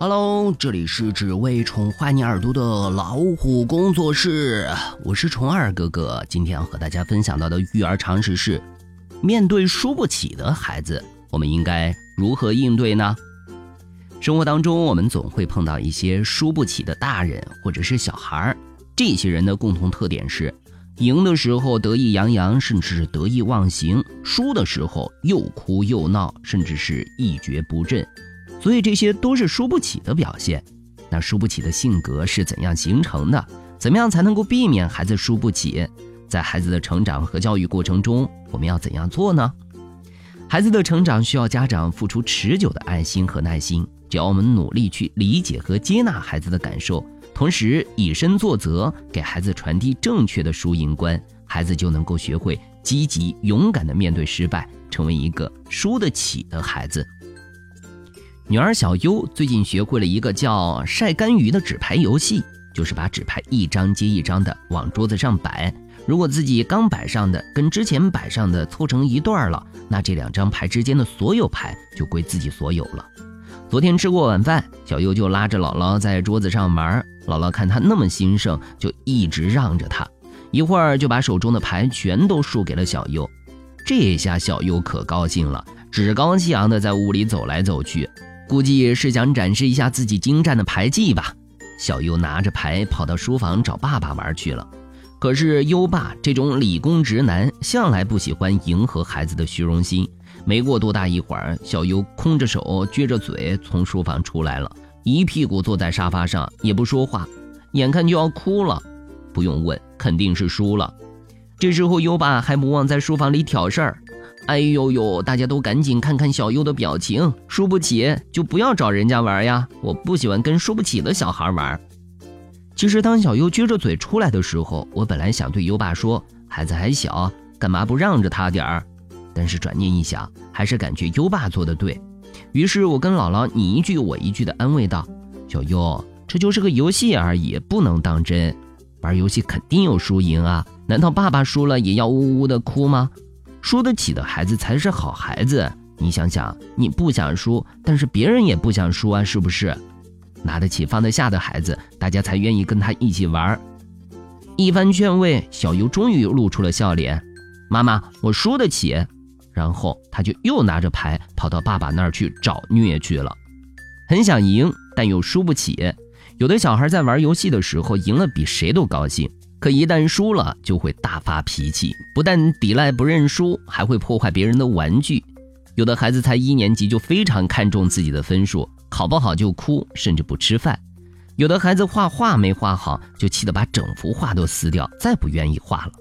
Hello，这里是只为宠坏你耳朵的老虎工作室，我是虫二哥哥。今天要和大家分享到的育儿常识是：面对输不起的孩子，我们应该如何应对呢？生活当中，我们总会碰到一些输不起的大人或者是小孩儿，这些人的共同特点是，赢的时候得意洋洋，甚至得意忘形；输的时候又哭又闹，甚至是一蹶不振。所以这些都是输不起的表现。那输不起的性格是怎样形成的？怎么样才能够避免孩子输不起？在孩子的成长和教育过程中，我们要怎样做呢？孩子的成长需要家长付出持久的爱心和耐心。只要我们努力去理解和接纳孩子的感受，同时以身作则，给孩子传递正确的输赢观，孩子就能够学会积极勇敢地面对失败，成为一个输得起的孩子。女儿小优最近学会了一个叫“晒干鱼”的纸牌游戏，就是把纸牌一张接一张的往桌子上摆。如果自己刚摆上的跟之前摆上的凑成一段了，那这两张牌之间的所有牌就归自己所有了。昨天吃过晚饭，小优就拉着姥姥在桌子上玩。姥姥看他那么兴盛，就一直让着他，一会儿就把手中的牌全都输给了小优。这下小优可高兴了，趾高气扬的在屋里走来走去。估计是想展示一下自己精湛的牌技吧。小优拿着牌跑到书房找爸爸玩去了。可是优爸这种理工直男向来不喜欢迎合孩子的虚荣心。没过多大一会儿，小优空着手撅着嘴从书房出来了，一屁股坐在沙发上也不说话，眼看就要哭了。不用问，肯定是输了。这时候优爸还不忘在书房里挑事儿。哎呦呦！大家都赶紧看看小优的表情，输不起就不要找人家玩呀！我不喜欢跟输不起的小孩玩。其实当小优撅着嘴出来的时候，我本来想对优爸说：“孩子还小，干嘛不让着他点儿？”但是转念一想，还是感觉优爸做的对。于是我跟姥姥你一句我一句的安慰道：“小优，这就是个游戏而已，不能当真。玩游戏肯定有输赢啊，难道爸爸输了也要呜呜的哭吗？”输得起的孩子才是好孩子。你想想，你不想输，但是别人也不想输啊，是不是？拿得起放得下的孩子，大家才愿意跟他一起玩。一番劝慰，小优终于露出了笑脸。妈妈，我输得起。然后他就又拿着牌跑到爸爸那儿去找虐去了。很想赢，但又输不起。有的小孩在玩游戏的时候赢了，比谁都高兴。可一旦输了，就会大发脾气，不但抵赖不认输，还会破坏别人的玩具。有的孩子才一年级就非常看重自己的分数，考不好就哭，甚至不吃饭。有的孩子画画没画好，就气得把整幅画都撕掉，再不愿意画了。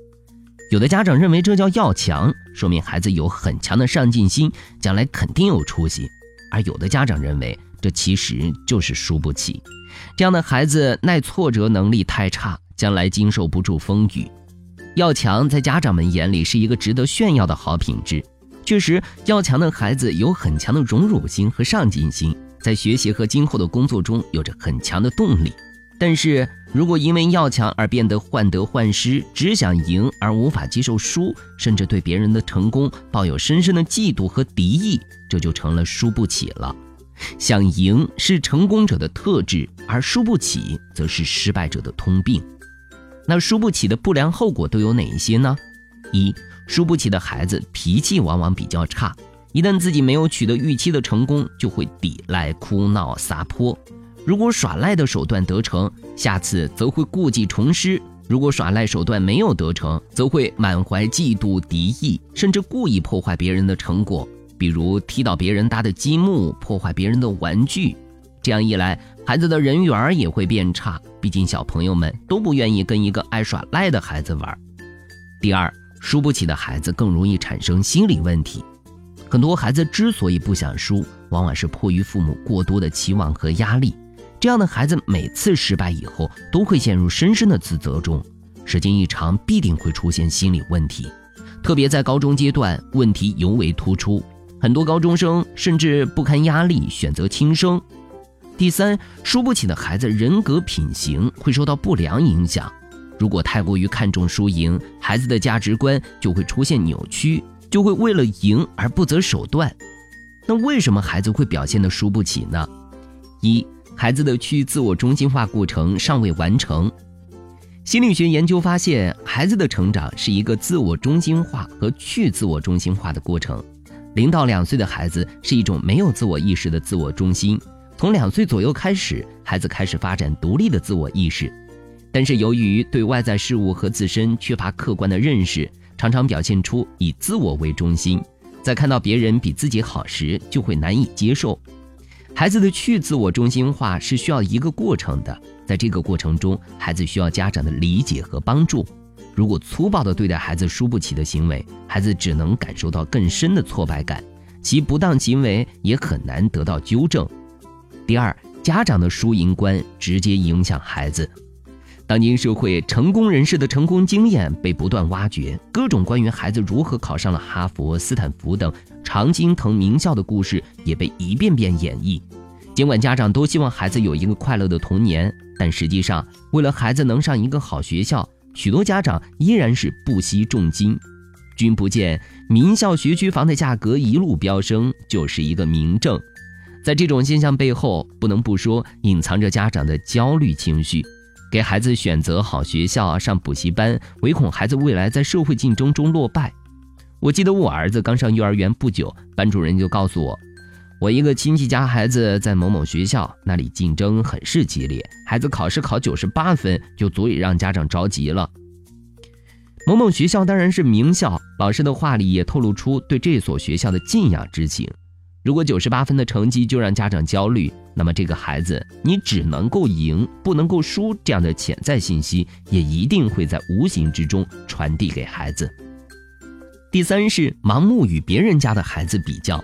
有的家长认为这叫要强，说明孩子有很强的上进心，将来肯定有出息；而有的家长认为这其实就是输不起，这样的孩子耐挫折能力太差。将来经受不住风雨，要强在家长们眼里是一个值得炫耀的好品质。确实，要强的孩子有很强的荣辱心和上进心，在学习和今后的工作中有着很强的动力。但是如果因为要强而变得患得患失，只想赢而无法接受输，甚至对别人的成功抱有深深的嫉妒和敌意，这就成了输不起了。想赢是成功者的特质，而输不起则是失败者的通病。那输不起的不良后果都有哪一些呢？一，输不起的孩子脾气往往比较差，一旦自己没有取得预期的成功，就会抵赖、哭闹、撒泼。如果耍赖的手段得逞，下次则会故技重施；如果耍赖手段没有得逞，则会满怀嫉妒、敌意，甚至故意破坏别人的成果，比如踢倒别人搭的积木，破坏别人的玩具。这样一来，孩子的人缘也会变差。毕竟小朋友们都不愿意跟一个爱耍赖的孩子玩。第二，输不起的孩子更容易产生心理问题。很多孩子之所以不想输，往往是迫于父母过多的期望和压力。这样的孩子每次失败以后，都会陷入深深的自责中，时间一长，必定会出现心理问题。特别在高中阶段，问题尤为突出。很多高中生甚至不堪压力，选择轻生。第三，输不起的孩子人格品行会受到不良影响。如果太过于看重输赢，孩子的价值观就会出现扭曲，就会为了赢而不择手段。那为什么孩子会表现的输不起呢？一，孩子的去自我中心化过程尚未完成。心理学研究发现，孩子的成长是一个自我中心化和去自我中心化的过程。零到两岁的孩子是一种没有自我意识的自我中心，从两岁左右开始，孩子开始发展独立的自我意识。但是由于对外在事物和自身缺乏客观的认识，常常表现出以自我为中心，在看到别人比自己好时，就会难以接受。孩子的去自我中心化是需要一个过程的，在这个过程中，孩子需要家长的理解和帮助。如果粗暴地对待孩子输不起的行为，孩子只能感受到更深的挫败感，其不当行为也很难得到纠正。第二，家长的输赢观直接影响孩子。当今社会，成功人士的成功经验被不断挖掘，各种关于孩子如何考上了哈佛、斯坦福等常青藤名校的故事也被一遍遍演绎。尽管家长都希望孩子有一个快乐的童年，但实际上，为了孩子能上一个好学校，许多家长依然是不惜重金。君不见名校学区房的价格一路飙升，就是一个明证。在这种现象背后，不能不说隐藏着家长的焦虑情绪。给孩子选择好学校、上补习班，唯恐孩子未来在社会竞争中落败。我记得我儿子刚上幼儿园不久，班主任就告诉我，我一个亲戚家孩子在某某学校，那里竞争很是激烈，孩子考试考九十八分就足以让家长着急了。某某学校当然是名校，老师的话里也透露出对这所学校的敬仰之情。如果九十八分的成绩就让家长焦虑，那么这个孩子你只能够赢，不能够输，这样的潜在信息也一定会在无形之中传递给孩子。第三是盲目与别人家的孩子比较，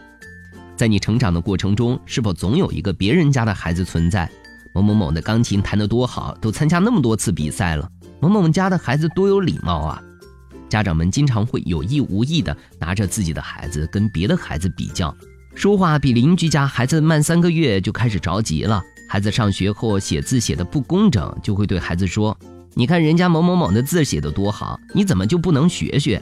在你成长的过程中，是否总有一个别人家的孩子存在？某某某的钢琴弹得多好，都参加那么多次比赛了。某某家的孩子多有礼貌啊！家长们经常会有意无意的拿着自己的孩子跟别的孩子比较。说话比邻居家孩子慢三个月就开始着急了。孩子上学后写字写的不工整，就会对孩子说：“你看人家某某某的字写的多好，你怎么就不能学学？”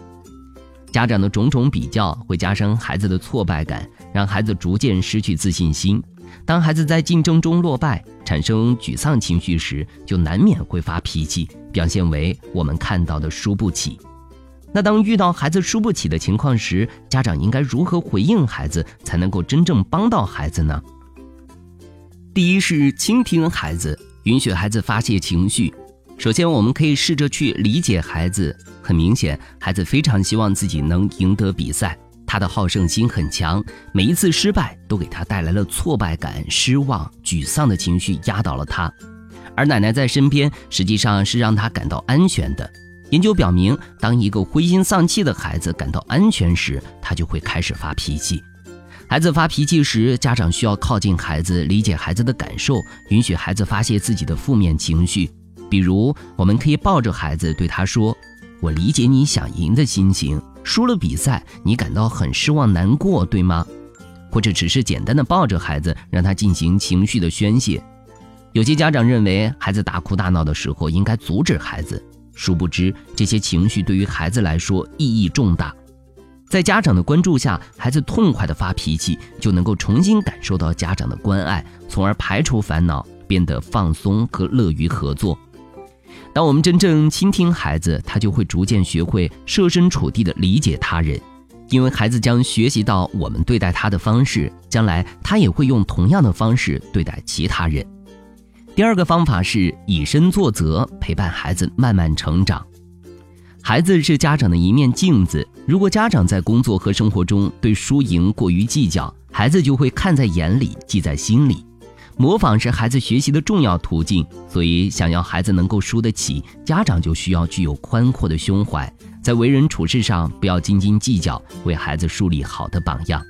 家长的种种比较会加深孩子的挫败感，让孩子逐渐失去自信心。当孩子在竞争中落败，产生沮丧情绪时，就难免会发脾气，表现为我们看到的输不起。那当遇到孩子输不起的情况时，家长应该如何回应孩子，才能够真正帮到孩子呢？第一是倾听孩子，允许孩子发泄情绪。首先，我们可以试着去理解孩子。很明显，孩子非常希望自己能赢得比赛，他的好胜心很强，每一次失败都给他带来了挫败感、失望、沮丧的情绪，压倒了他。而奶奶在身边，实际上是让他感到安全的。研究表明，当一个灰心丧气的孩子感到安全时，他就会开始发脾气。孩子发脾气时，家长需要靠近孩子，理解孩子的感受，允许孩子发泄自己的负面情绪。比如，我们可以抱着孩子，对他说：“我理解你想赢的心情，输了比赛，你感到很失望、难过，对吗？”或者只是简单的抱着孩子，让他进行情绪的宣泄。有些家长认为，孩子大哭大闹的时候，应该阻止孩子。殊不知，这些情绪对于孩子来说意义重大。在家长的关注下，孩子痛快的发脾气，就能够重新感受到家长的关爱，从而排除烦恼，变得放松和乐于合作。当我们真正倾听孩子，他就会逐渐学会设身处地的理解他人，因为孩子将学习到我们对待他的方式，将来他也会用同样的方式对待其他人。第二个方法是以身作则，陪伴孩子慢慢成长。孩子是家长的一面镜子，如果家长在工作和生活中对输赢过于计较，孩子就会看在眼里，记在心里。模仿是孩子学习的重要途径，所以想要孩子能够输得起，家长就需要具有宽阔的胸怀，在为人处事上不要斤斤计较，为孩子树立好的榜样。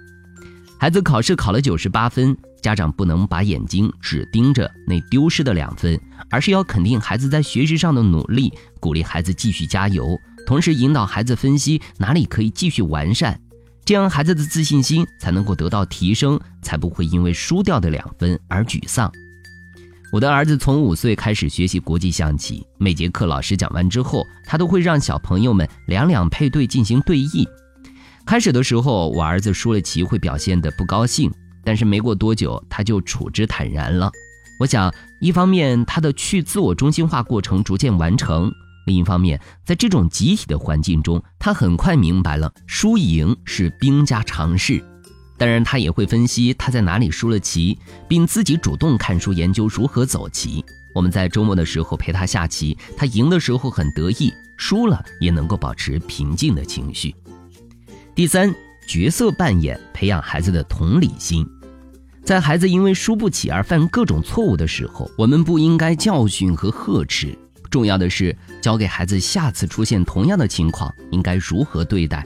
孩子考试考了九十八分。家长不能把眼睛只盯着那丢失的两分，而是要肯定孩子在学习上的努力，鼓励孩子继续加油，同时引导孩子分析哪里可以继续完善，这样孩子的自信心才能够得到提升，才不会因为输掉的两分而沮丧。我的儿子从五岁开始学习国际象棋，每节课老师讲完之后，他都会让小朋友们两两配对进行对弈。开始的时候，我儿子输了棋会表现得不高兴。但是没过多久，他就处之坦然了。我想，一方面他的去自我中心化过程逐渐完成，另一方面，在这种集体的环境中，他很快明白了输赢是兵家常事。当然，他也会分析他在哪里输了棋，并自己主动看书研究如何走棋。我们在周末的时候陪他下棋，他赢的时候很得意，输了也能够保持平静的情绪。第三，角色扮演培养孩子的同理心。在孩子因为输不起而犯各种错误的时候，我们不应该教训和呵斥，重要的是教给孩子下次出现同样的情况应该如何对待。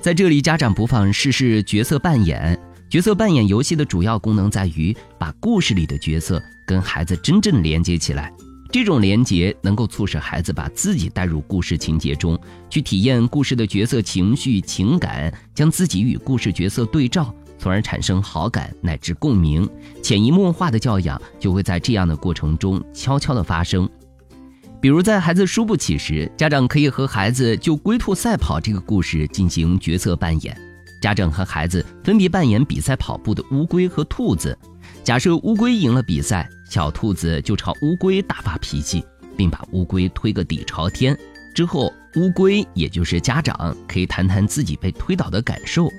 在这里，家长不妨试试角色扮演。角色扮演游戏的主要功能在于把故事里的角色跟孩子真正连接起来，这种连接能够促使孩子把自己带入故事情节中，去体验故事的角色情绪情感，将自己与故事角色对照。从而产生好感乃至共鸣，潜移默化的教养就会在这样的过程中悄悄的发生。比如在孩子输不起时，家长可以和孩子就龟兔赛跑这个故事进行角色扮演。家长和孩子分别扮演比赛跑步的乌龟和兔子。假设乌龟赢了比赛，小兔子就朝乌龟大发脾气，并把乌龟推个底朝天。之后，乌龟也就是家长可以谈谈自己被推倒的感受。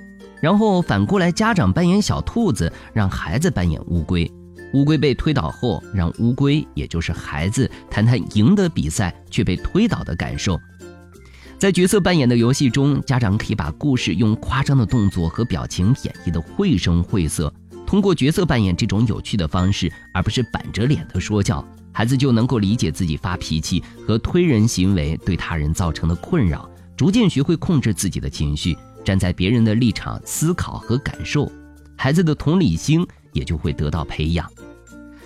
然后反过来，家长扮演小兔子，让孩子扮演乌龟。乌龟被推倒后，让乌龟，也就是孩子，谈谈赢得比赛却被推倒的感受。在角色扮演的游戏中，家长可以把故事用夸张的动作和表情演绎的绘声绘色。通过角色扮演这种有趣的方式，而不是板着脸的说教，孩子就能够理解自己发脾气和推人行为对他人造成的困扰，逐渐学会控制自己的情绪。站在别人的立场思考和感受，孩子的同理心也就会得到培养。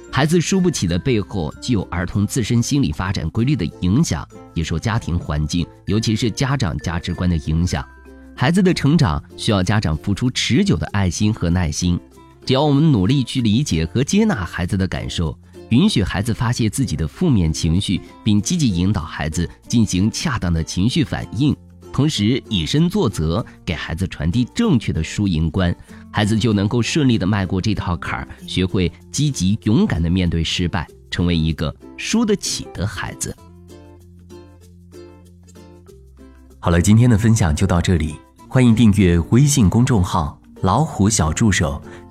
孩子输不起的背后，既有儿童自身心理发展规律的影响，也受家庭环境，尤其是家长价值观的影响。孩子的成长需要家长付出持久的爱心和耐心。只要我们努力去理解和接纳孩子的感受，允许孩子发泄自己的负面情绪，并积极引导孩子进行恰当的情绪反应。同时以身作则，给孩子传递正确的输赢观，孩子就能够顺利的迈过这套坎儿，学会积极勇敢的面对失败，成为一个输得起的孩子。好了，今天的分享就到这里，欢迎订阅微信公众号“老虎小助手”，